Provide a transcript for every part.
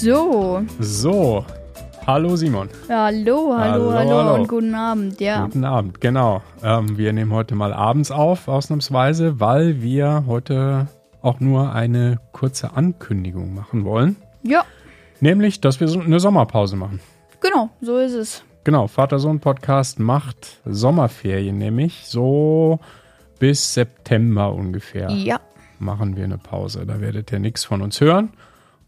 So. So, hallo Simon. Hallo, hallo, hallo, Hallo, hallo. und guten Abend. Ja. Guten Abend, genau. Ähm, wir nehmen heute mal abends auf, ausnahmsweise, weil wir heute auch nur eine kurze Ankündigung machen wollen. Ja, Nämlich, dass wir so eine Sommerpause machen. genau, so ist es. Genau, Vater-Sohn-Podcast macht Sommerferien, nämlich so bis September ungefähr Ja. machen wir eine Pause. Da werdet ihr nichts von uns hören.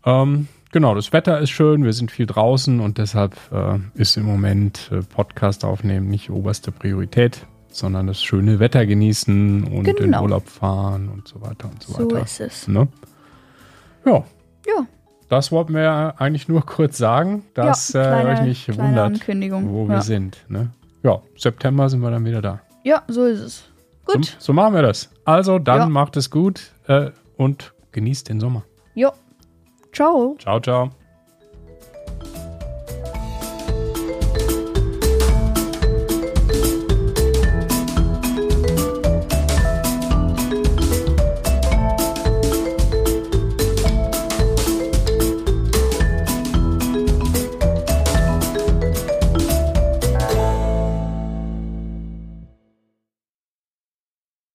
Ähm, genau, das Wetter ist schön, wir sind viel draußen und deshalb äh, ist im Moment äh, Podcast aufnehmen nicht oberste Priorität, sondern das schöne Wetter genießen und in Genau. Urlaub fahren und so weiter und so, So weiter. ist es. Ne? Ja, Ja, das wollten wir eigentlich nur kurz sagen, dass ja, äh, kleine, euch nicht wundert, wo wir ja. sind. Ne? Ja, September sind wir dann wieder da. ja, so ist es. So, Gut. so machen wir das. Also dann Ja. macht es gut äh, und genießt den Sommer. Jo. Ciao. Ciao, ciao.